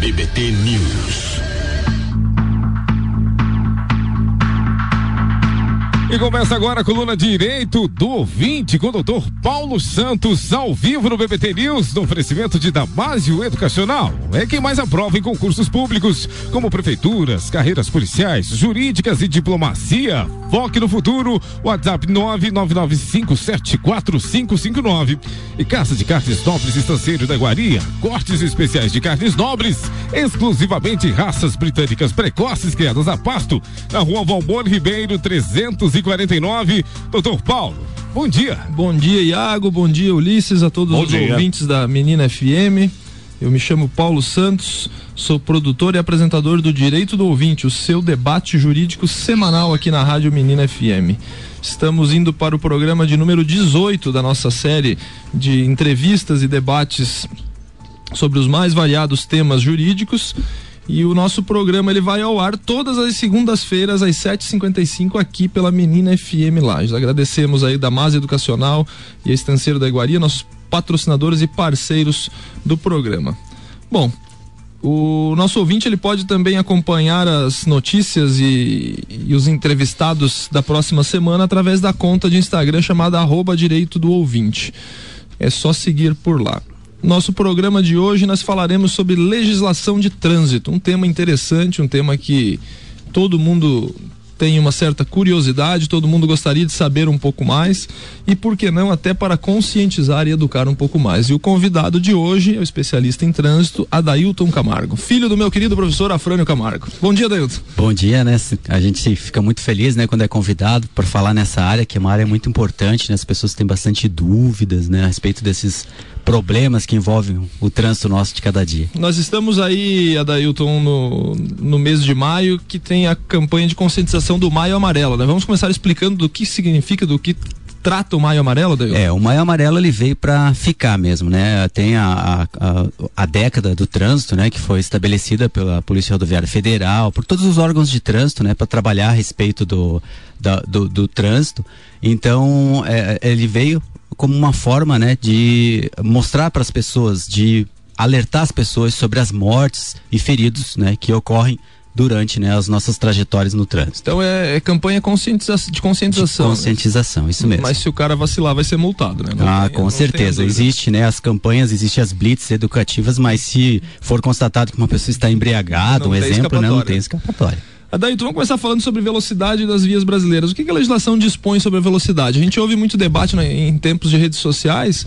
BBT News. E começa agora a coluna Direito do Ouvinte com o doutor Paulo Santos, ao vivo no BBT News, no oferecimento de Damásio Educacional. É quem mais aprova em concursos públicos, como prefeituras, carreiras policiais, jurídicas e diplomacia. Foque no futuro, WhatsApp 999574559. E Caça de Carnes Nobres Estanceiro da Guaria, cortes especiais de carnes nobres, exclusivamente raças britânicas precoces criadas a pasto, na rua Valmor Ribeiro 300 49. Doutor Paulo, bom dia. Bom dia, Iago. Bom dia, Ulisses, a todos bom os dia. ouvintes da Menina FM. Eu me chamo Paulo Santos, sou produtor e apresentador do Direito do Ouvinte, o seu debate jurídico semanal aqui na Rádio Menina FM. Estamos indo para o programa de número 18 da nossa série de entrevistas e debates sobre os mais variados temas jurídicos e o nosso programa ele vai ao ar todas as segundas-feiras às 7h55 aqui pela Menina FM Lages. Agradecemos aí da Mas Educacional e a Estanceiro da Iguaria, nossos patrocinadores e parceiros do programa. Bom, o nosso ouvinte ele pode também acompanhar as notícias e, e, os entrevistados da próxima semana através da conta de Instagram chamada arroba direito do ouvinte. É só seguir por lá. Nosso programa de hoje nós falaremos sobre legislação de trânsito, um tema interessante, um tema que todo mundo tem uma certa curiosidade, todo mundo gostaria de saber um pouco mais e por que não até para conscientizar e educar um pouco mais. E o convidado de hoje é o especialista em trânsito, Adailton Camargo, filho do meu querido professor Afrânio Camargo. Bom dia, Adailton. Bom dia, né? A gente fica muito feliz, né, quando é convidado para falar nessa área, que é uma área muito importante, né? As pessoas têm bastante dúvidas, né, a respeito desses problemas que envolvem o trânsito nosso de cada dia. Nós estamos aí, Adailton, no, no mês de maio, que tem a campanha de conscientização do Maio Amarelo, né? Vamos começar explicando do que significa, do que trata o Maio Amarelo, Daí? É, o Maio Amarelo ele veio para ficar mesmo, né? Tem a, a, a, década do trânsito, né? Que foi estabelecida pela Polícia Rodoviária Federal, por todos os órgãos de trânsito, né? Para trabalhar a respeito do, da, do, do, trânsito. Então, é, ele veio como uma forma, né? De mostrar para as pessoas, de alertar as pessoas sobre as mortes e feridos, né? Que ocorrem durante né, as nossas trajetórias no trânsito. Então é, é campanha conscientiza de conscientização. De conscientização, né? isso mesmo. Mas se o cara vacilar, vai ser multado, né? Não ah, tem, com certeza. Existe, né? As campanhas, existem as blitz educativas, mas se for constatado que uma pessoa está embriagada, um exemplo, né, não tem escapatória. Adair, vamos começar falando sobre velocidade das vias brasileiras. O que, que a legislação dispõe sobre a velocidade? A gente ouve muito debate né, em tempos de redes sociais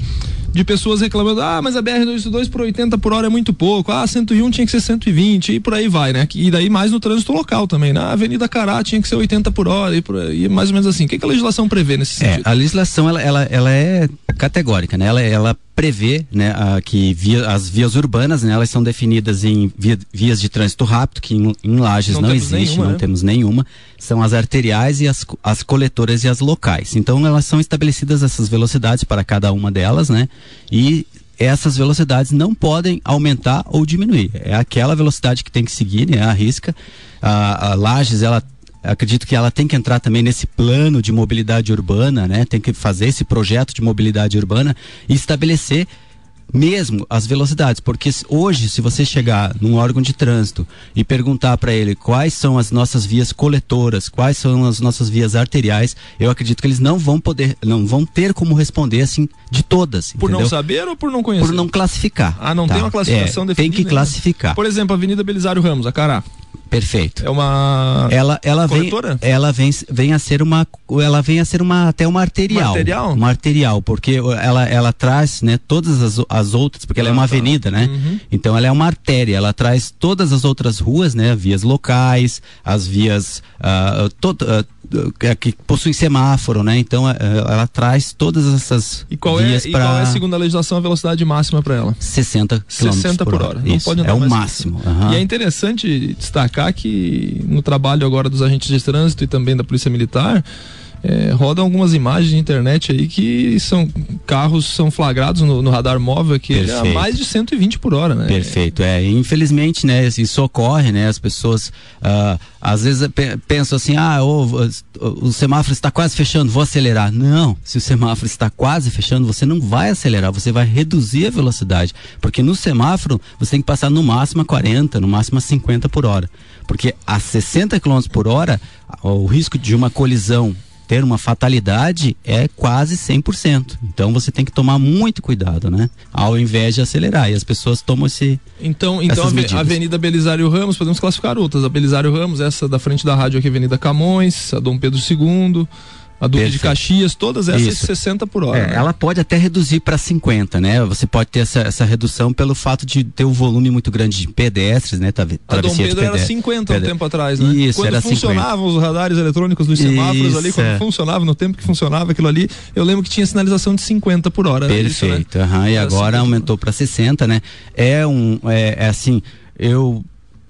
de pessoas reclamando, ah, mas a BR-282 por 80 por hora é muito pouco, ah, 101 tinha que ser 120 e por aí vai, né? E daí mais no trânsito local também, né? A Avenida Cará tinha que ser 80 por hora e, por aí, mais ou menos assim. O que, que a legislação prevê nesse é, sentido? A legislação, ela, ela, ela é categórica, né? Ela, ela prevê né, a, que via, as vias urbanas, né, elas são definidas em via, vias de trânsito rápido, que em, em Lages não, não existe, nenhuma, não né? temos nenhuma. São as arteriais e as, as coletoras e as locais. Então elas são estabelecidas essas velocidades para cada uma delas, né? E essas velocidades não podem aumentar ou diminuir. É aquela velocidade que tem que seguir, né? A risca. A, a Lages, ela acredito que ela tem que entrar também nesse plano de mobilidade urbana, né? Tem que fazer esse projeto de mobilidade urbana e estabelecer mesmo as velocidades, porque hoje se você chegar num órgão de trânsito e perguntar para ele quais são as nossas vias coletoras, quais são as nossas vias arteriais, eu acredito que eles não vão poder, não vão ter como responder assim de todas. Por entendeu? não saber ou por não conhecer? Por não classificar. Ah, não tá? tem uma classificação é, definida. Tem que classificar. Por exemplo, Avenida Belisário Ramos, a Cará. Perfeito. É uma ela ela corretora? vem ela vem, vem a ser uma ela vem a ser uma até uma arterial. Uma arterial? Uma arterial, porque ela ela traz, né, todas as, as outras, porque ela é uma ah, tá. avenida, né? Uhum. Então ela é uma artéria, ela traz todas as outras ruas, né, vias locais, as vias uh, todo, uh, que possuem semáforo, né? Então ela, ela traz todas essas e qual vias é, pra... E qual é, segundo a legislação, a velocidade máxima para ela? 60 km 60 por, hora. hora. Não pode andar é o máximo. Uhum. E é interessante destacar que no trabalho agora dos agentes de trânsito e também da Polícia Militar, é, rodam algumas imagens de internet aí que são carros são flagrados no, no radar móvel que é a mais de 120 por hora, né? Perfeito, é. Infelizmente, né, isso ocorre, né? As pessoas uh, às vezes pensam assim, ah, o, o, o semáforo está quase fechando, vou acelerar. Não, se o semáforo está quase fechando, você não vai acelerar, você vai reduzir a velocidade, porque no semáforo você tem que passar no máximo a 40, no máximo a 50 por hora. Porque a 60 km por hora, o risco de uma colisão ter uma fatalidade é quase 100%. Então você tem que tomar muito cuidado, né? Ao invés de acelerar. E as pessoas tomam esse. Então, então a Avenida Belisário Ramos, podemos classificar outras. A Belisário Ramos, essa da frente da rádio aqui, Avenida Camões, a Dom Pedro II a Duque Perfeito. de Caxias, todas essas Isso. 60 por hora. É, né? Ela pode até reduzir para 50, né? Você pode ter essa, essa redução pelo fato de ter um volume muito grande de pedestres, né? Tá, a Dom Pedro era 50 há um tempo atrás, né? Isso, quando funcionavam 50. os radares eletrônicos dos semáforos Isso, ali, quando é. funcionava, no tempo que funcionava aquilo ali, eu lembro que tinha sinalização de 50 por hora. Perfeito, isso, né? uhum, e agora 50. aumentou para 60, né? É um, é, é assim, eu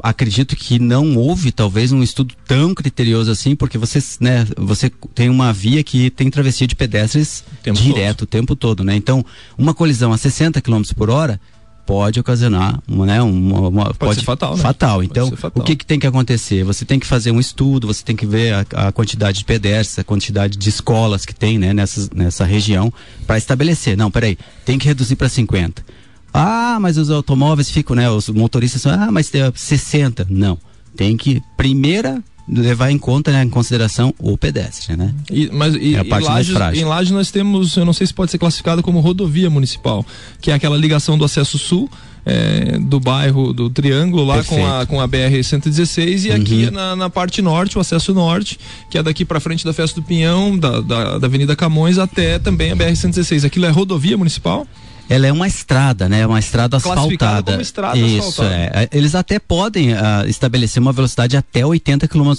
acredito que não houve talvez um estudo tão criterioso assim, porque você, né, você tem uma via que tem travessia de pedestres direto todo. o tempo todo, né? Então, uma colisão a 60 km por hora pode ocasionar uma, né, uma, uma pode, pode, ser fatal, né? fatal. Então, fatal. o que, que tem que acontecer? Você tem que fazer um estudo, você tem que ver a, a quantidade de pedestres, a quantidade de escolas que tem, né, nessa, nessa região para estabelecer. Não, peraí, tem que reduzir para 50 ah, mas os automóveis ficam, né? Os motoristas são, ah, mas tem 60. Não. Tem que, primeira, levar em conta, né, em consideração o pedestre, né? E, mas e, é a parte em, Lages, em Lages nós temos, eu não sei se pode ser classificado como rodovia municipal, que é aquela ligação do acesso sul é, do bairro do Triângulo lá com a, com a BR-116 e uhum. aqui na, na, parte norte, o acesso norte, que é daqui para frente da Festa do Pinhão, da, da, da Avenida Camões até também a BR-116. Aquilo é rodovia municipal? Ela é uma estrada, né? Uma estrada asfaltada. Como estrada Isso, asfaltada. é. Eles até podem uh, estabelecer uma velocidade até 80 km,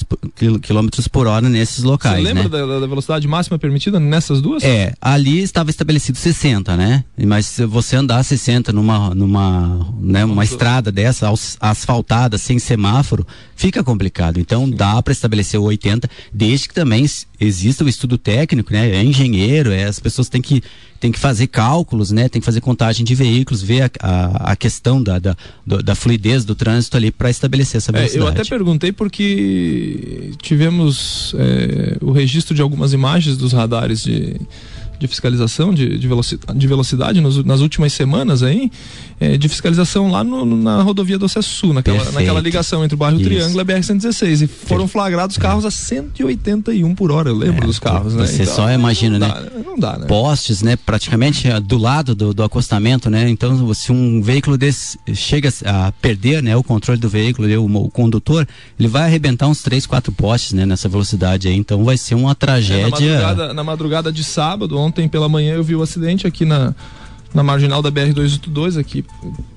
quilômetros por hora nesses locais. Você lembra né? da, da, velocidade máxima permitida nessas duas? É, ali estava estabelecido 60, né? Mas se você andar 60 numa, numa né, uma estrada dessa, asfaltada, sem semáforo, fica complicado. Então Sim. dá para estabelecer o 80, desde que também exista o estudo técnico, né? É engenheiro, é, as pessoas têm que tem que fazer cálculos, né? Tem que fazer contagem de veículos, ver a, a, a questão da, da, da, fluidez do trânsito ali para estabelecer essa velocidade. É, eu até perguntei porque tivemos é, o registro de algumas imagens dos radares de de fiscalização de, de velocidade, de velocidade nos, nas últimas semanas aí, é, de fiscalização lá no, na rodovia do Acesso Sul, naquela, naquela ligação entre o bairro Isso. Triângulo e a BR-116. E foram flagrados carros a 181 por hora, eu lembro é, dos carros, né? Você então, só imagina, não né? Dá, não dá, né? Postes, né? Praticamente é, do lado do, do acostamento, né? Então, se um veículo desse chega a perder, né? O controle do veículo, o, o condutor, ele vai arrebentar uns três, quatro postes, né? Nessa velocidade aí. Então, vai ser uma tragédia. É, na, madrugada, na madrugada de sábado, ontem pela manhã eu vi o acidente aqui na na marginal da BR-282, aqui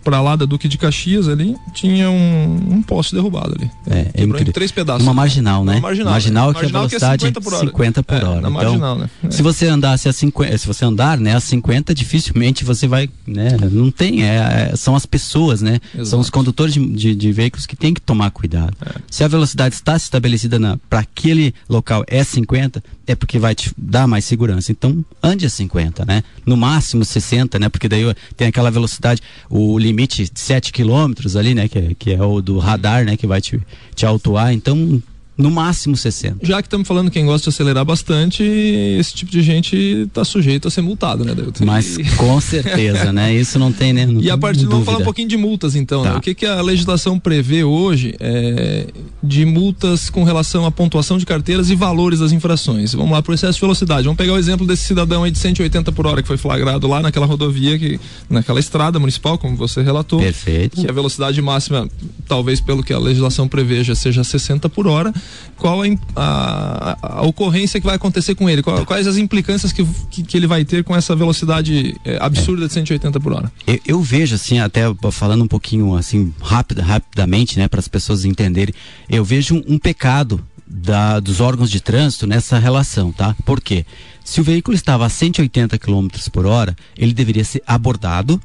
para lá da Duque de Caxias ali, tinha um, um poste derrubado ali. É, é incrível. três pedaços. Uma marginal, né? Uma marginal, marginal, né? que marginal é velocidade que é 50 por hora. 50 por é, hora. então, marginal, né? É. se você andasse a 50, se você andar, né, a 50, dificilmente você vai, né, não tem, é, é são as pessoas, né? Exato. São os condutores de, de, de, veículos que tem que tomar cuidado. É. Se a velocidade está estabelecida para aquele local é 50, é porque vai te dar mais segurança. Então, ande a 50, né? No máximo 60, né? Né? Porque daí tem aquela velocidade, o limite de 7 quilômetros ali, né? Que, é, que é o do radar, né? Que vai te, te autuar. Então, no máximo 60. Já que estamos falando quem gosta de acelerar bastante, esse tipo de gente está sujeito a ser multado, né, Delton? Mas com certeza, né? Isso não tem nem. Né? e a partir vamos falar um pouquinho de multas, então. Né? Tá. Né? O que, que a legislação prevê hoje é, de multas com relação à pontuação de carteiras e valores das infrações? Vamos lá, processo de velocidade. Vamos pegar o exemplo desse cidadão aí de 180 por hora que foi flagrado lá naquela rodovia, que, naquela estrada municipal, como você relatou. Perfeito. Que a velocidade máxima, talvez pelo que a legislação preveja, seja 60 por hora qual a, a, a, ocorrência que vai acontecer com ele, qual, quais as implicâncias que, que, que, ele vai ter com essa velocidade é, absurda de 180 por hora. Eu, eu, vejo assim, até falando um pouquinho assim, rápido, rapidamente, né, para as pessoas entenderem, eu vejo um, um pecado da, dos órgãos de trânsito nessa relação, tá? Por quê? Se o veículo estava a 180 km por hora, ele deveria ser abordado,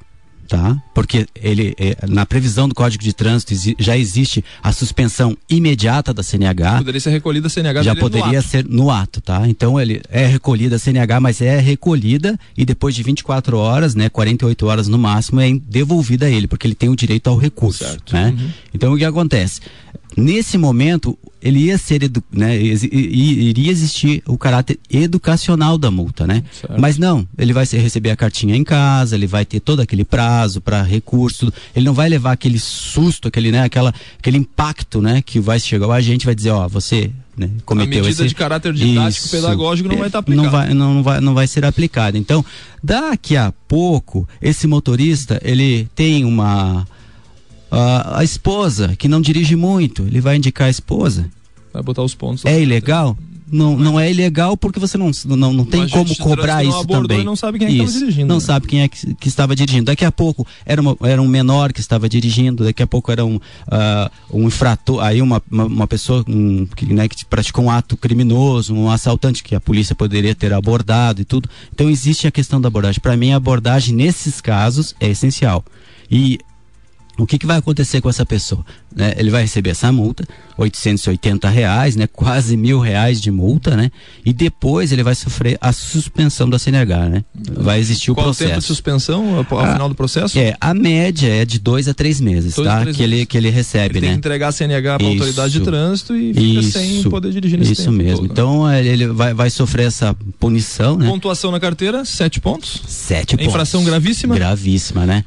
tá? Porque ele é, na previsão do Código de Trânsito já existe a suspensão imediata da CNH. Poderia ser recolhida a CNH já poderia no ser no ato, tá? Então ele é recolhida a CNH, mas é recolhida e depois de 24 horas, né, 48 horas no máximo é devolvida a ele, porque ele tem o direito ao recurso, certo. né? Uhum. Então o que acontece? Nesse momento, ele ia ser, né, iria existir o caráter educacional da multa, né? Certo. Mas não, ele vai receber a cartinha em casa, ele vai ter todo aquele prazo para recurso, ele não vai levar aquele susto, aquele, né, aquela, aquele impacto, né, que vai chegar o agente vai dizer, ó, você né, cometeu a medida esse... de caráter didático Isso, pedagógico não vai estar tá aplicada. Não vai, não, não, vai, não vai ser aplicada. Então, daqui a pouco, esse motorista, ele tem uma a, a esposa, que não dirige muito, ele vai indicar a esposa. Vai botar os pontos. É ilegal? Não, não é ilegal porque você não, não, não tem como cobrar isso também. não sabe quem é que estava dirigindo. Não né? sabe quem é que, que, estava dirigindo. Daqui a pouco era, uma, era um menor que estava dirigindo, daqui a pouco era um, uh, um infrator, aí uma, uma, uma pessoa um, que, né, que praticou um ato criminoso, um assaltante que a polícia poderia ter abordado e tudo. Então existe a questão da abordagem. Para mim, a abordagem nesses casos é essencial. E o que, que vai acontecer com essa pessoa? Né? Ele vai receber essa multa, 880 reais, né? quase mil reais de multa, né? E depois ele vai sofrer a suspensão da CNH, né? Vai existir o Qual processo. Qual tempo de suspensão ao a, final do processo? É, a média é de dois a três meses, dois tá? Três que, meses. Ele, que ele recebe, ele né? Tem que entregar a CNH para a autoridade de trânsito e fica isso, sem poder dirigir nesse Isso mesmo. Todo, né? Então ele vai, vai sofrer essa punição, né? Pontuação na carteira, sete pontos. Sete pontos. Infração gravíssima. Gravíssima, né?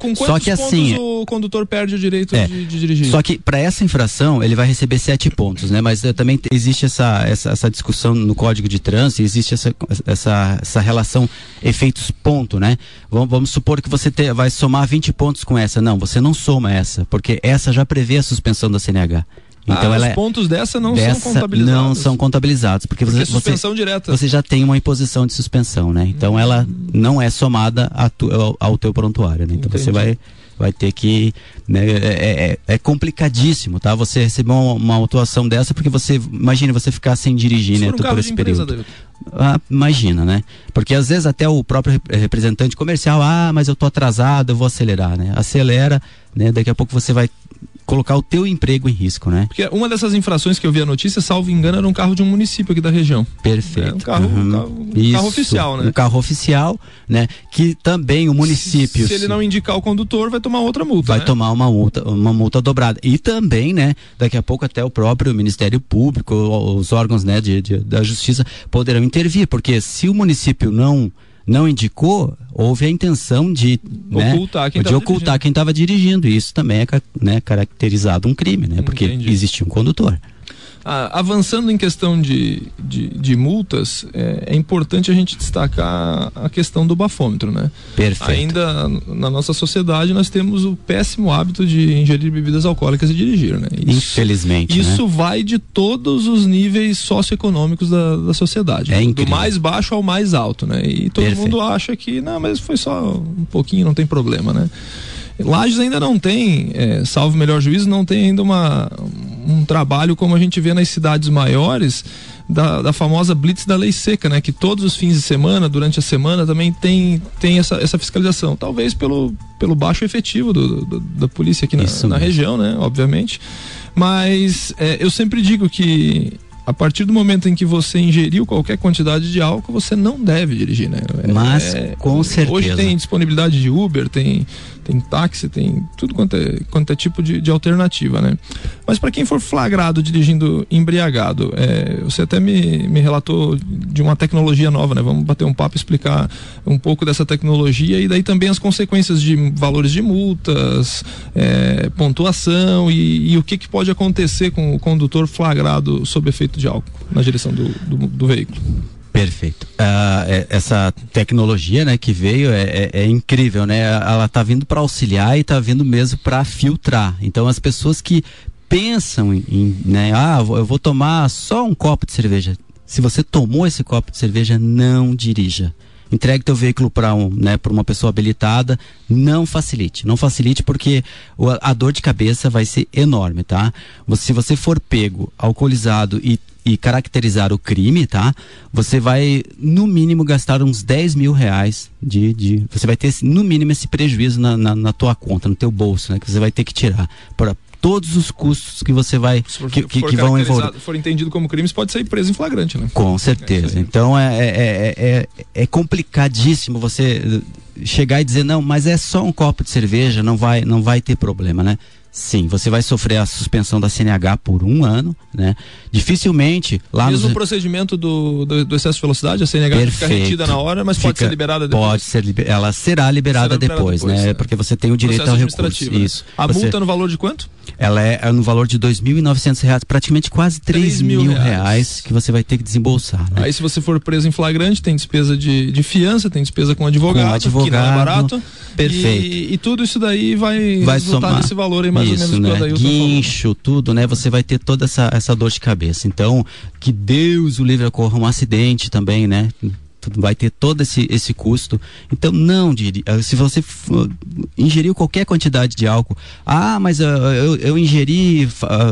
Com, com só que assim o condutor perde o direito é, de, de, dirigir. Só que para essa infração ele vai receber sete pontos, né? Mas uh, também existe essa, essa, essa, discussão no Código de Trânsito, existe essa, essa, essa relação efeitos ponto, né? Vamos, vamos supor que você te, vai somar 20 pontos com essa. Não, você não soma essa, porque essa já prevê a suspensão da CNH. Então ah, ela os é pontos dessa não dessa são contabilizados. Não são contabilizados, porque, porque você, suspensão você, direta. você já tem uma imposição de suspensão, né? Então hum. ela não é somada tu, ao, ao, teu prontuário, né? Então Entendi. você vai vai ter que né, é, é, é, complicadíssimo, tá? Você receber uma, uma autuação dessa porque você imagina você ficar sem dirigir, Se né? Um por esse período. Ah, imagina, né? Porque às vezes até o próprio representante comercial, ah, mas eu tô atrasado, eu vou acelerar, né? Acelera, né? Daqui a pouco você vai colocar o teu emprego em risco, né? Porque uma dessas infrações que eu vi a notícia, salvo engano, era um carro de um município aqui da região. Perfeito. É um carro, uhum. um carro, um carro oficial, né? Um carro oficial, né? Que também o município. Se, se ele não indicar o condutor, vai tomar outra multa. Vai né? tomar uma multa, uma multa dobrada. E também, né? Daqui a pouco até o próprio Ministério Público, os órgãos, né, de, de da Justiça poderão intervir, porque se o município não não indicou, houve a intenção de né, ocultar quem de ocultar quem estava dirigindo. E isso também é né, caracterizado um crime, né? Porque Entendi. existia um condutor. Ah, avançando em questão de, de, de multas, é, é, importante a gente destacar a questão do bafômetro, né? Perfeito. Ainda na nossa sociedade nós temos o péssimo hábito de ingerir bebidas alcoólicas e dirigir, né? Isso, Infelizmente. Isso né? vai de todos os níveis socioeconômicos da, da sociedade. É do mais baixo ao mais alto, né? E todo Perfeito. mundo acha que, não, mas foi só um pouquinho, não tem problema, né? Lages ainda não tem, é, salvo melhor juízo, não tem ainda uma, um trabalho como a gente vê nas cidades maiores da, da, famosa blitz da lei seca, né? Que todos os fins de semana, durante a semana, também tem, tem essa, essa fiscalização. Talvez pelo, pelo baixo efetivo do, do da polícia aqui na, na região, né? Obviamente. Mas é, eu sempre digo que a partir do momento em que você ingeriu qualquer quantidade de álcool, você não deve dirigir, né? Mas, é, com certeza. Hoje tem disponibilidade de Uber, tem tem táxi, tem tudo quanto é, quanto é tipo de, de alternativa, né? Mas para quem for flagrado dirigindo embriagado, é, você até me, me relatou de uma tecnologia nova, né? Vamos bater um papo, explicar um pouco dessa tecnologia e daí também as consequências de valores de multas, é, pontuação e, e, o que, que pode acontecer com o condutor flagrado sob efeito de álcool na direção do, do, do veículo. Perfeito. Uh, essa tecnologia, né, que veio é, é, é incrível, né? Ela está vindo para auxiliar e está vindo mesmo para filtrar. Então, as pessoas que pensam em, né, ah, eu vou tomar só um copo de cerveja. Se você tomou esse copo de cerveja, não dirija entregue teu veículo para um, né, uma pessoa habilitada, não facilite, não facilite porque a dor de cabeça vai ser enorme, tá? Se você for pego, alcoolizado e e caracterizar o crime, tá? Você vai, no mínimo, gastar uns 10 mil reais de. de você vai ter, no mínimo, esse prejuízo na, na, na tua conta, no teu bolso, né? Que você vai ter que tirar para todos os custos que você vai for, que, que, que vão envolver. for entendido como crime, você pode sair preso em flagrante, né? Com certeza. É então é, é, é, é, complicadíssimo você chegar e dizer não, mas é só um copo de cerveja, não vai não vai ter problema, né? Sim, você vai sofrer a suspensão da CNH por um ano, né? Dificilmente lá Mesmo nos... o procedimento do, do, do, excesso de velocidade, a CNH Perfeito. fica retida na hora, mas fica, pode ser liberada depois. Pode ser, ela será liberada, será liberada depois, depois, né? É. Porque você tem o direito ao recurso. Né? Isso. A você... multa no valor de quanto? Ela é, é no valor de R$ 2.900, praticamente quase R$ mil, mil reais. reais. que você vai ter que desembolsar. Né? Aí se você for preso em flagrante, tem despesa de, de fiança, tem despesa com advogado, com advogado que não é barato. Perfeito. E, e tudo isso daí vai, vai resultar somar. nesse valor aí mais isso, ou menos né? Guincho, falou. tudo, né? Você vai ter toda essa, essa dor de cabeça. Então, que Deus o livre ocorra um acidente também, né? Vai ter todo esse, esse custo. Então, não, eh, se você ingeriu qualquer quantidade de álcool, ah, mas uh, eu, eu ingeri,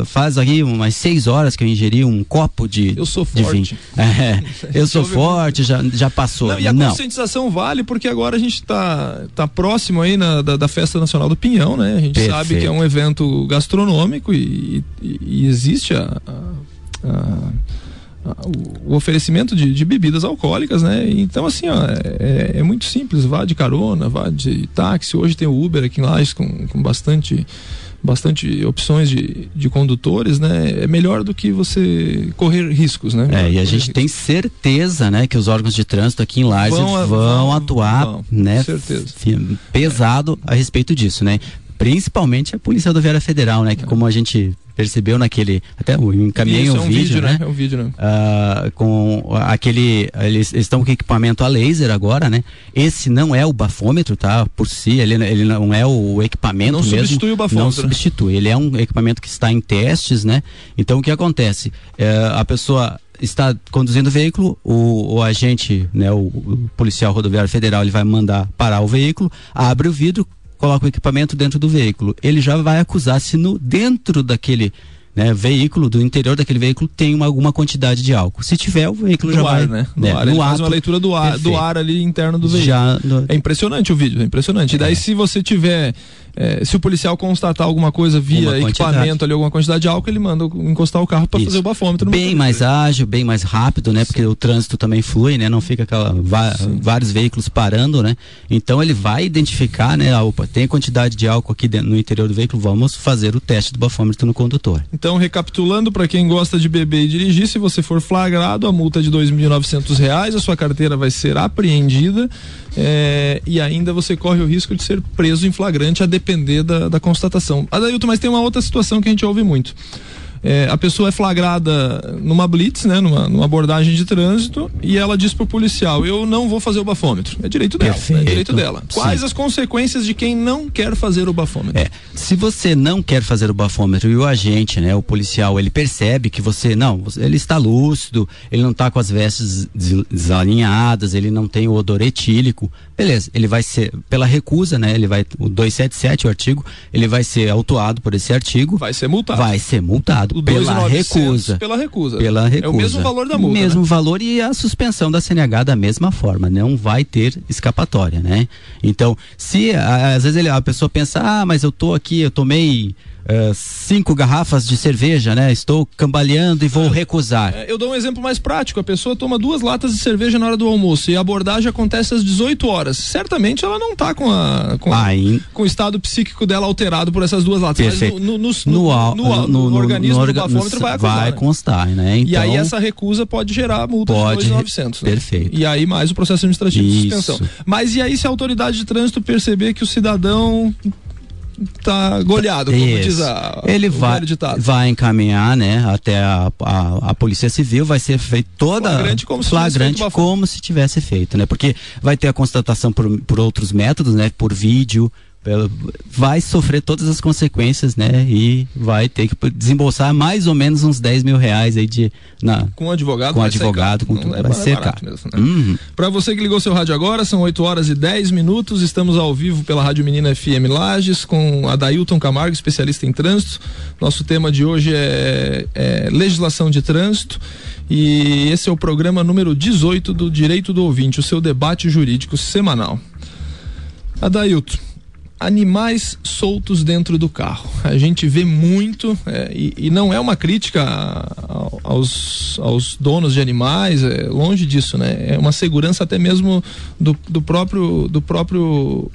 faz aí umas seis horas que eu ingeri um copo de. Eu sou forte. É, eu sou forte, já, já passou. Não, e a não. conscientização vale porque agora a gente está tá próximo aí na, da, da, Festa Nacional do Pinhão, né? A gente Perfeito. sabe que é um evento gastronômico e, e, e existe a, a, a o oferecimento de, de, bebidas alcoólicas, né? Então, assim, ó, é, é, muito simples. Vá de carona, vá de táxi. Hoje tem o Uber aqui em Lages com, com bastante bastante opções de, de condutores, né? É melhor do que você correr riscos, né? É, e a gente riscos. tem certeza, né, que os órgãos de trânsito aqui em Lages vão, vão, vão atuar, vão, né, certeza. pesado a respeito disso, né? Principalmente a Polícia Rodoviária Federal, né, que como a gente percebeu naquele. Até eu encaminhei Isso, um, é um vídeo, vídeo, né? É um vídeo, né? Uh, com aquele. Eles estão com equipamento a laser agora, né? Esse não é o bafômetro, tá? Por si, ele, ele não é o equipamento não mesmo. substitui o bafômetro. Não substitui. Ele é um equipamento que está em testes, né? Então o que acontece? Uh, a pessoa está conduzindo o veículo, o, o agente, né, o, o, policial rodoviário federal, ele vai mandar parar o veículo, abre o vidro, coloca o equipamento dentro do veículo. Ele já vai acusar se no dentro daquele né, veículo, do interior daquele veículo, tem uma, alguma quantidade de álcool. Se tiver, o veículo já ar, vai. Né? No né, ar, no ele faz uma leitura do ar, do ar ali interno do veículo. Já. É impressionante o vídeo, é impressionante. É. E daí, se você tiver é, se o policial constatar alguma coisa via equipamento ali, alguma quantidade de álcool, ele manda encostar o carro para fazer o bafômetro. Bem mais ágil, bem mais rápido, né? Sim. Porque o trânsito também flui, né? Não fica aquela, vários veículos parando, né? Então ele vai identificar, né? Ah, opa, tem quantidade de álcool aqui dentro, no interior do veículo, vamos fazer o teste do bafômetro no condutor. Então, recapitulando, para quem gosta de beber e dirigir, se você for flagrado, a multa é de R$ 2.900, a sua carteira vai ser apreendida é, e ainda você corre o risco de ser preso em flagrante a depender da, da constatação. Adailton, mas tem uma outra situação que a gente ouve muito é, a pessoa é flagrada numa blitz, né, numa, numa, abordagem de trânsito, e ela diz pro policial: Eu não vou fazer o bafômetro. É direito dela. É direito dela. Quais Sim. as consequências de quem não quer fazer o bafômetro? É, se você não quer fazer o bafômetro e o agente, né, o policial, ele percebe que você, não, ele está lúcido, ele não está com as vestes desalinhadas, ele não tem o odor etílico, beleza, ele vai ser, pela recusa, né, ele vai, o 277, o artigo, ele vai ser autuado por esse artigo. Vai ser multado. Vai ser multado pela recusa. Pela recusa. Pela recusa. É o mesmo valor da multa. Mesmo né? valor e a suspensão da CNH da mesma forma. Não vai ter escapatória, né? Então, se às vezes ele, a pessoa pensa, ah, mas eu tô aqui, eu tomei uh, cinco garrafas de cerveja, né? Estou cambaleando e vou é, recusar. É, eu dou um exemplo mais prático. A pessoa toma duas latas de cerveja na hora do almoço e a abordagem acontece às 18 horas. Certamente ela não está com, a, com, Aí, com o estado psíquico dela alterado por essas duas latas. Perfeito. Mas no, no, no, no, no, organismo do bafômetro vai acusar. Vai né? constar, né? Então, e aí então, essa recusa pode gerar multa pode, de 2.900. Né? Perfeito. E aí mais o processo administrativo Isso. de suspensão. Mas e aí se a autoridade de trânsito perceber que o cidadão tá goleado, como Isso. diz a, Ele vai, vai encaminhar, né, até a, a, a, Polícia Civil, vai ser feito toda flagrante como, flagrante se, como se tivesse feito, né? Porque vai ter a constatação por, por outros métodos, né? Por vídeo, vai sofrer todas as consequências, né? E vai ter que desembolsar mais ou menos uns 10 mil reais aí de. Na, com advogado, com advogado, com tudo. É, vai ser caro. Né? uhum. Para você que ligou seu rádio agora, são 8 horas e 10 minutos. Estamos ao vivo pela Rádio Menina FM Lages com a Dailton Camargo, especialista em trânsito. Nosso tema de hoje é, é legislação de trânsito. E esse é o programa número 18 do Direito do Ouvinte, o seu debate jurídico semanal. Adailton, animais soltos dentro do carro. A gente vê muito, é, e, e, não é uma crítica aos, aos donos de animais, é longe disso, né? É uma segurança até mesmo do, do próprio do próprio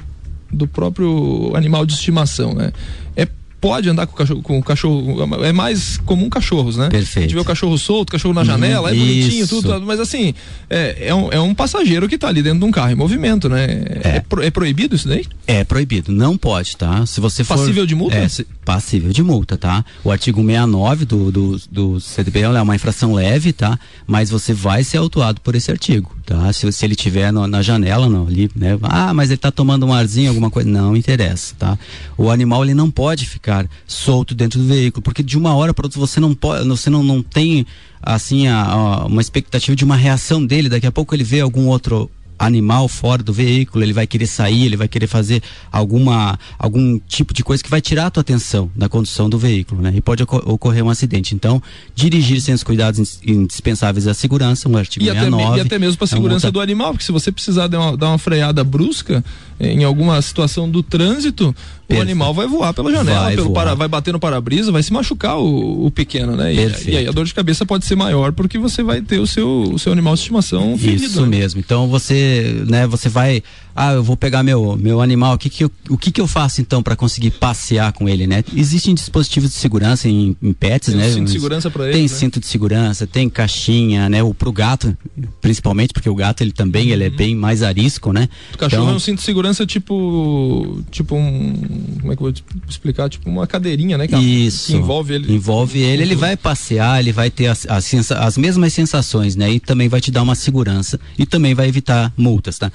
do próprio animal de estimação, né? É pode andar com o cachorro, com o cachorro. É mais comum cachorros, né? Perfeito. A gente vê o cachorro solto, cachorro na janela, é bonitinho, tudo, mas assim, é, é, um, é um passageiro que está ali dentro de um carro em movimento, né? É. É, pro, é, proibido isso daí? É proibido, não pode, tá? Se você for. Passível de multa? É, se, passível de multa, tá? O artigo 69 do, do, do CDB é uma infração leve, tá? Mas você vai ser autuado por esse artigo, tá? Se, se ele tiver no, na janela, no, ali, né? Ah, mas ele está tomando um arzinho, alguma coisa. Não interessa, tá? O animal ele não pode ficar solto dentro do veículo, porque de uma hora para outra você não pode, você não, não tem assim a, a, uma expectativa de uma reação dele. Daqui a pouco ele vê algum outro animal fora do veículo, ele vai querer sair, ele vai querer fazer alguma algum tipo de coisa que vai tirar a tua atenção da condução do veículo, né? E pode ocorrer um acidente. Então, dirigir sem os cuidados indispensáveis à segurança, um artigo e 69. Até, e até mesmo para a segurança é um do animal, porque se você precisar dar uma, dar uma freada brusca em alguma situação do trânsito, Perfeito. o animal vai voar pela janela, vai, pelo para, vai bater no para-brisa, vai se machucar o, o pequeno, né? E, e, aí a dor de cabeça pode ser maior porque você vai ter o seu, o seu animal de estimação ferido. Isso né? mesmo. Então você, né, você vai ah, eu vou pegar meu, meu animal, o que que eu, o que que eu faço então para conseguir passear com ele, né? Existem dispositivos de segurança em, em pets, tem né? Cinto de segurança para ele. Tem né? cinto de segurança, tem caixinha, né? O pro gato, principalmente porque o gato ele também uhum. ele é uhum. bem mais arisco, né? O cachorro então, é um cinto de segurança tipo tipo um, como é que eu vou explicar, tipo uma cadeirinha, né? Que, isso. Que envolve ele. Envolve ele, ele vai passear, ele vai ter as, as, as mesmas sensações, né? E também vai te dar uma segurança e também vai evitar multas, tá?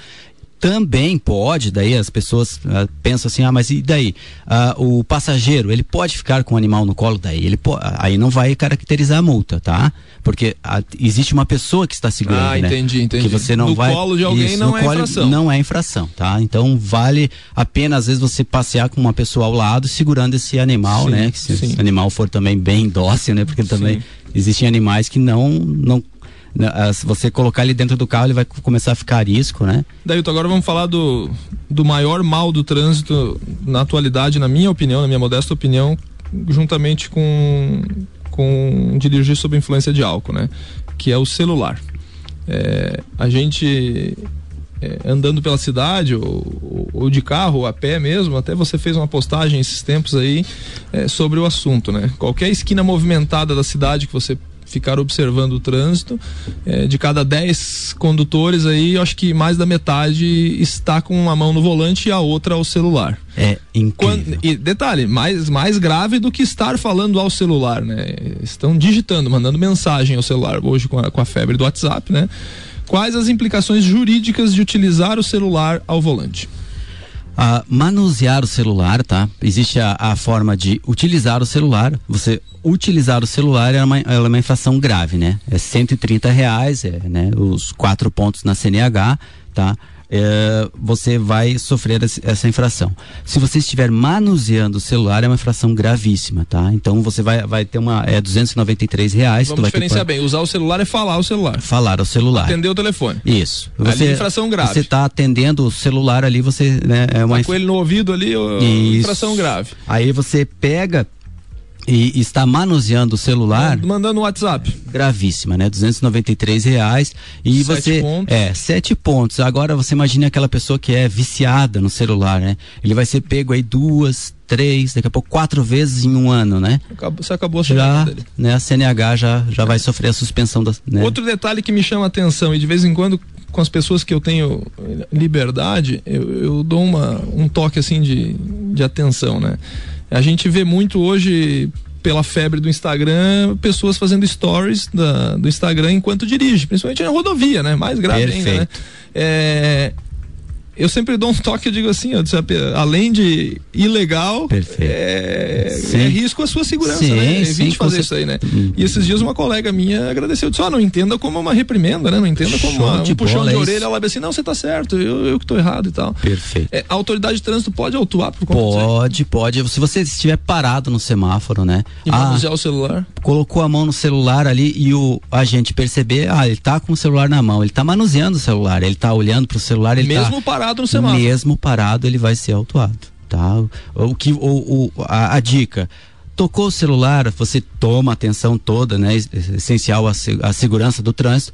Também pode, daí as pessoas uh, pensam assim, ah, mas e daí? Uh, o passageiro, ele pode ficar com o animal no colo, daí ele aí não vai caracterizar a multa, tá? Porque a, existe uma pessoa que está segurando, ah, né? entendi, entendi. Que você não no vai... colo de alguém isso, não é infração. Não é infração, tá? Então vale a pena, às vezes, você passear com uma pessoa ao lado, segurando esse animal, sim, né? Que se sim. esse animal for também bem dócil, né? Porque também existem animais que não, não ah, se você colocar ele dentro do carro, ele vai começar a ficar risco, né? Dailton, agora vamos falar do, do maior mal do trânsito na atualidade, na minha opinião, na minha modesta opinião, juntamente com, com dirigir sob influência de álcool, né? Que é o celular. É, a gente é, andando pela cidade ou, ou, de carro ou a pé mesmo, até você fez uma postagem esses tempos aí é, sobre o assunto, né? Qualquer esquina movimentada da cidade que você ficar observando o trânsito. É, de cada 10 condutores aí, acho que mais da metade está com uma mão no volante e a outra ao celular. É incrível. Quando, e detalhe, mais, mais grave do que estar falando ao celular, né? Estão digitando, mandando mensagem ao celular hoje com a, com a febre do WhatsApp, né? Quais as implicações jurídicas de utilizar o celular ao volante? A manusear o celular, tá? Existe a, a, forma de utilizar o celular. Você utilizar o celular é uma, é uma infração grave, né? É 130 reais, é, né? Os quatro pontos na CNH, tá? É, você vai sofrer essa infração. Se você estiver manuseando o celular, é uma infração gravíssima, tá? Então você vai, vai ter uma. É 293 reais. Vamos diferenciar ter... bem. Usar o celular é falar o celular. Falar o celular. Atender o telefone. Isso. Você, ali é infração grave. Você está atendendo o celular ali, você. Né, é uma tá com ele no ouvido ali, infração grave. Aí você pega e está manuseando o celular. Mandando WhatsApp. Gravíssima, né? 293 reais. E sete você. Pontos. É, sete pontos. Agora você imagina aquela pessoa que é viciada no celular, né? Ele vai ser pego aí duas, três, daqui a pouco quatro vezes em um ano, né? Acabou, você acabou a já, dele. Né, a CNH já, já vai sofrer a suspensão da. Né? Outro detalhe que me chama a atenção, e de vez em quando, com as pessoas que eu tenho liberdade, eu, eu dou uma, um toque assim de, de atenção, né? A gente vê muito hoje pela febre do Instagram, pessoas fazendo stories da, do Instagram enquanto dirige, principalmente na rodovia, né? Mais grave Perfeito. ainda, né? É, eu sempre dou um toque, eu digo assim, além de ilegal, é, é, risco a sua segurança, sim, né? Evite sim, fazer isso aí, né? Hum. E esses dias uma colega minha agradeceu, disse, ó, oh, não entenda como uma reprimenda, né? Não entenda como uma, um puxão de é orelha, ela disse assim, não, você tá certo, eu, eu que tô errado e tal. Perfeito. É, a autoridade de trânsito pode autuar por conta Pode, pode. Se você estiver parado no semáforo, né? E manusear ah, o celular? Colocou a mão no celular ali e o agente perceber, ah, ele tá com o celular na mão, ele tá manuseando o celular, ele tá olhando pro celular, ele Mesmo tá... parado no semáforo. Mesmo parado, ele vai ser autuado, tá? O que, o, o a, a dica, tocou o celular, você toma a atenção toda, né? Essencial a, a segurança do trânsito,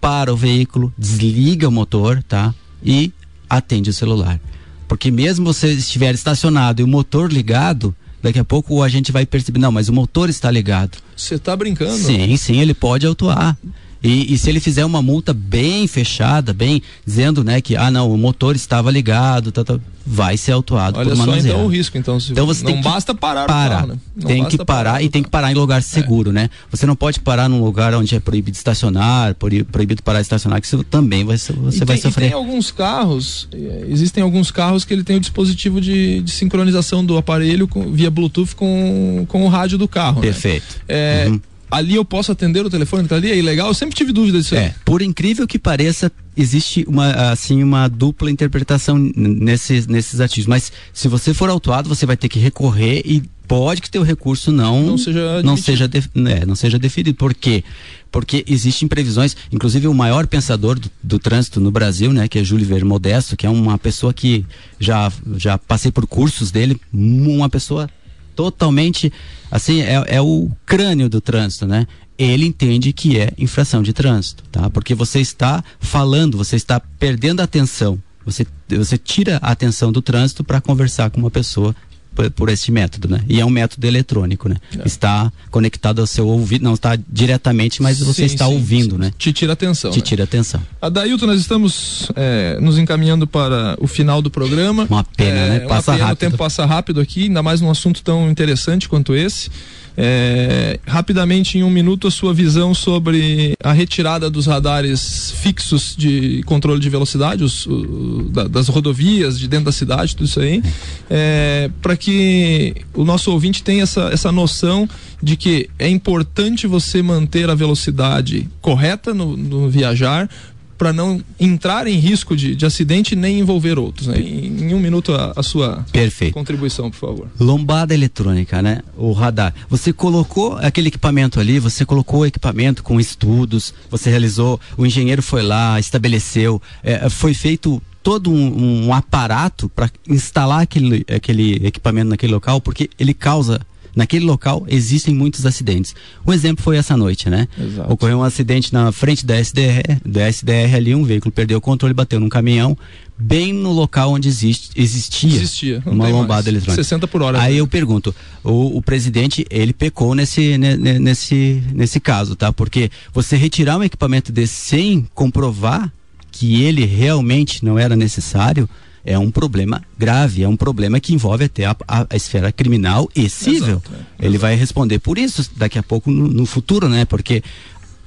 para o veículo, desliga o motor, tá? E atende o celular. Porque mesmo você estiver estacionado e o motor ligado, daqui a pouco a gente vai perceber, não, mas o motor está ligado. Você está brincando? Sim, sim, ele pode autuar. E, e, se ele fizer uma multa bem fechada, bem dizendo, né, que ah não, o motor estava ligado, tá, tá, vai ser autuado Olha por só então o risco, então, então você não basta parar, parar. Carro, né? tem que parar, parar e tem que parar em lugar seguro, é. né? Você não pode parar num lugar onde é proibido estacionar, proibido parar de estacionar, que isso também vai, você e vai tem, sofrer. E tem alguns carros, eh, existem alguns carros que ele tem o dispositivo de, de sincronização do aparelho com, via Bluetooth com, com o rádio do carro. Né? Perfeito. Né? É, uhum ali eu posso atender o telefone que tá ali? É ilegal? Eu sempre tive dúvida disso. É, por incrível que pareça, existe uma, assim, uma dupla interpretação nesses, nesses ativos. Mas se você for autuado, você vai ter que recorrer e pode que teu recurso não não seja não seja, de, né, não seja definido. Por quê? Porque existem previsões, inclusive o maior pensador do, do trânsito no Brasil, né, que é Júlio Ver Modesto, que é uma pessoa que já já passei por cursos dele, uma pessoa totalmente assim, é, é o crânio do trânsito, né? Ele entende que é infração de trânsito, tá? Porque você está falando, você está perdendo a atenção. Você, você tira a atenção do trânsito para conversar com uma pessoa por, esse método, né? E é um método eletrônico, né? É. Está conectado ao seu ouvido, não está diretamente, mas sim, você está sim, ouvindo, sim. né? Te tira atenção. Te né? tira atenção. Adailton, nós estamos é, nos encaminhando para o final do programa. Uma pena, é, né? Passa pena, rápido. O tempo passa rápido aqui, ainda mais num assunto tão interessante quanto esse. É, rapidamente, em um minuto, a sua visão sobre a retirada dos radares fixos de controle de velocidade, os, o, da, das rodovias, de dentro da cidade, tudo isso aí, é, para que o nosso ouvinte tenha essa, essa noção de que é importante você manter a velocidade correta no, no viajar, para não entrar em risco de, de acidente nem envolver outros. Né? Em, em, um minuto a, a, sua Perfeito. contribuição, por favor. Lombada eletrônica, né? O radar. Você colocou aquele equipamento ali, você colocou o equipamento com estudos, você realizou, o engenheiro foi lá, estabeleceu, é, foi feito todo um, um aparato para instalar aquele, aquele equipamento naquele local, porque ele causa naquele local existem muitos acidentes. Um exemplo foi essa noite, né? Exato. Ocorreu um acidente na frente da SDR, da SDR ali, um veículo perdeu o controle, bateu num caminhão, bem no local onde existe, existia, existia uma lombada mais. eletrônica. 60 por hora. Aí né? eu pergunto, o, o, presidente, ele pecou nesse, nesse, nesse caso, tá? Porque você retirar um equipamento desse sem comprovar que ele realmente não era necessário, é um problema grave, é um problema que envolve até a, a, a esfera criminal e civil. Exato, é. Ele vai responder por isso daqui a pouco no, no futuro, né? Porque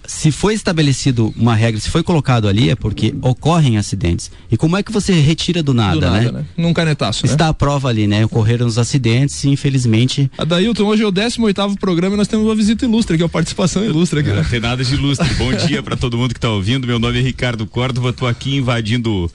se foi estabelecido uma regra, se foi colocado ali, é porque ocorrem acidentes. E como é que você retira do nada, do nada né? né? Num canetaço, né? Está a prova ali, né? Ocorreram os acidentes e infelizmente... Adailton, hoje é o 18º programa e nós temos uma visita ilustre aqui, uma participação ilustre aqui. Não tem nada de ilustre. Bom dia para todo mundo que está ouvindo. Meu nome é Ricardo Córdova, estou aqui invadindo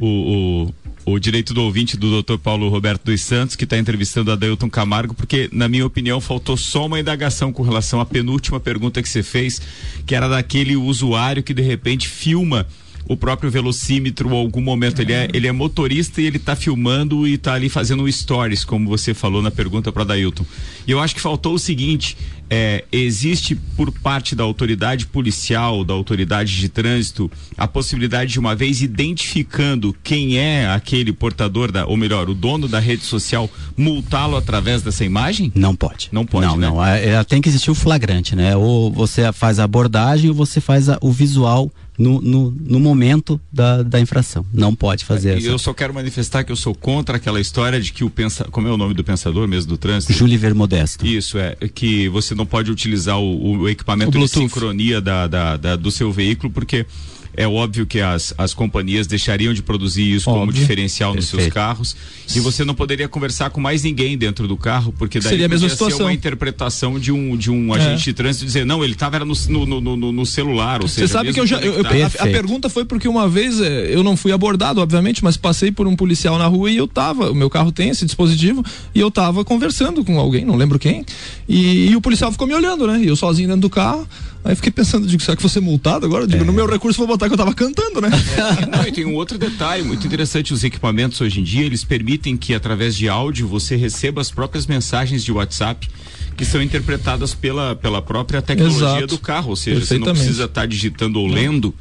o, o, o direito do ouvinte do Dr. Paulo Roberto dos Santos, que está entrevistando a Dailton Camargo, porque, na minha opinião, faltou só uma indagação com relação à penúltima pergunta que você fez, que era daquele usuário que de repente filma o próprio velocímetro, algum momento ele é, ele é motorista e ele está filmando e está ali fazendo stories, como você falou na pergunta para Dailton. E eu acho que faltou o seguinte, é, existe por parte da autoridade policial, da autoridade de trânsito, a possibilidade de uma vez identificando quem é aquele portador da, ou melhor, o dono da rede social, multá-lo através dessa imagem? Não pode. Não pode, não, né? Não, é, é, tem que existir o flagrante, né? Ou você faz a abordagem ou você faz a, o visual no, no, no, momento da, da infração. Não pode fazer é, essa. Eu só quero manifestar que eu sou contra aquela história de que o pensa, como é o nome do pensador mesmo do trânsito? Júlio Vermodesto. Isso é que você não pode utilizar o, o equipamento o de sincronia da, da, da, do seu veículo porque é óbvio que as, as companhias deixariam de produzir isso óbvio. como diferencial nos Perfeito. seus carros e você não poderia conversar com mais ninguém dentro do carro, porque daí seria a mesma situação. uma interpretação de um, de um é. agente de trânsito dizer, não, ele estava no, no, no, no, celular, ou Você sabe que eu já. Eu, eu, a, a, pergunta foi porque uma vez é, eu não fui abordado, obviamente, mas passei por um policial na rua e eu tava. O meu carro tem esse dispositivo e eu tava conversando com alguém, não lembro quem, e, e o policial ficou me olhando, né? E eu sozinho dentro do carro. Aí fiquei pensando, digo, será que vou ser multado agora? Digo, é. no meu recurso vou botar que eu tava cantando, né? É, não, e tem um outro detalhe muito interessante, os equipamentos hoje em dia, eles permitem que através de áudio você receba as próprias mensagens de WhatsApp que são interpretadas pela, pela própria tecnologia Exato. do carro, ou seja, você não precisa estar tá digitando ou lendo,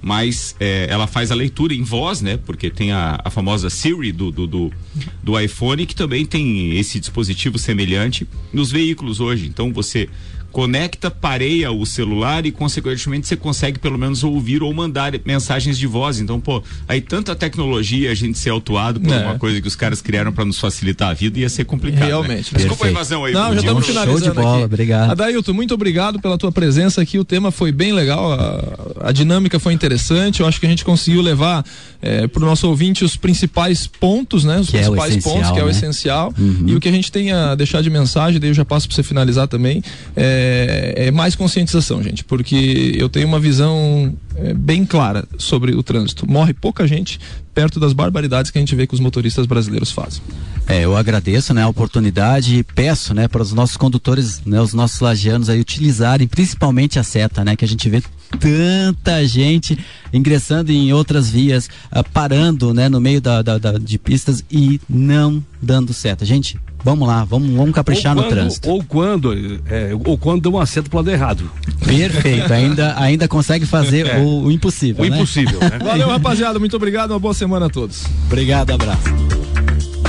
mas é, ela faz a leitura em voz, né? Porque tem a, a famosa Siri do, do, do, do iPhone que também tem esse dispositivo semelhante nos veículos hoje. Então você conecta, pareia o celular e, consequentemente, você consegue pelo menos ouvir ou mandar mensagens de voz. Então, pô, aí tanta tecnologia, a gente ser autuado por é. uma coisa que os caras criaram para nos facilitar a vida ia ser complicado. Né? Realmente. Né? Desculpa a invasão aí. Não, já estamos finalizando. Show de bola, aqui. obrigado. Adailton, muito obrigado pela tua presença aqui. O tema foi bem legal, a, a dinâmica foi interessante. Eu acho que a gente conseguiu levar é, para o nosso ouvinte os principais pontos, né? Os que é principais é pontos, que é o né? essencial. Uhum. E o que a gente tem a deixar de mensagem, daí eu já passo para você finalizar também. É, é, é, mais conscientização, gente, porque eu tenho uma visão é, bem clara sobre o trânsito. Morre pouca gente perto das barbaridades que a gente vê que os motoristas brasileiros fazem. É, eu agradeço né, a oportunidade e peço né, para os nossos condutores, né, os nossos lagianos aí utilizarem principalmente a seta, né, que a gente vê tanta gente ingressando em outras vias, uh, parando né, no meio da, da, da, de pistas e não dando seta. Gente, vamos lá, vamos, vamos caprichar quando, no trânsito. Ou quando, é, ou quando deu uma seta pro lado errado. Perfeito, ainda, ainda consegue fazer é. o, o, impossível. O né? impossível. Né? Valeu, rapaziada, muito obrigado, uma boa semana a todos. Obrigado, abraço.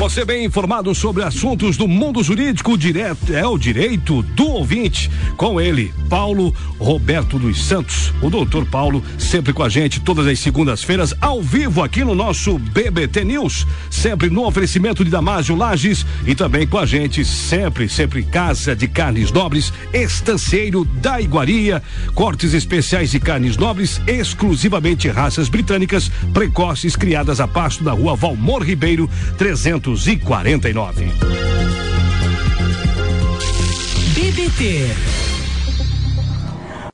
Você bem informado sobre assuntos do mundo jurídico direto é o direito do ouvinte. Com ele, Paulo Roberto dos Santos, o doutor Paulo, sempre com a gente todas as segundas-feiras ao vivo aqui no nosso BBT News, sempre no oferecimento de Damásio Lages e também com a gente sempre, sempre Casa de Carnes Nobres, Estanceiro da Iguaria, cortes especiais de carnes nobres, exclusivamente raças britânicas, precoces criadas a pasto na rua Valmor Ribeiro, 300 249. BBT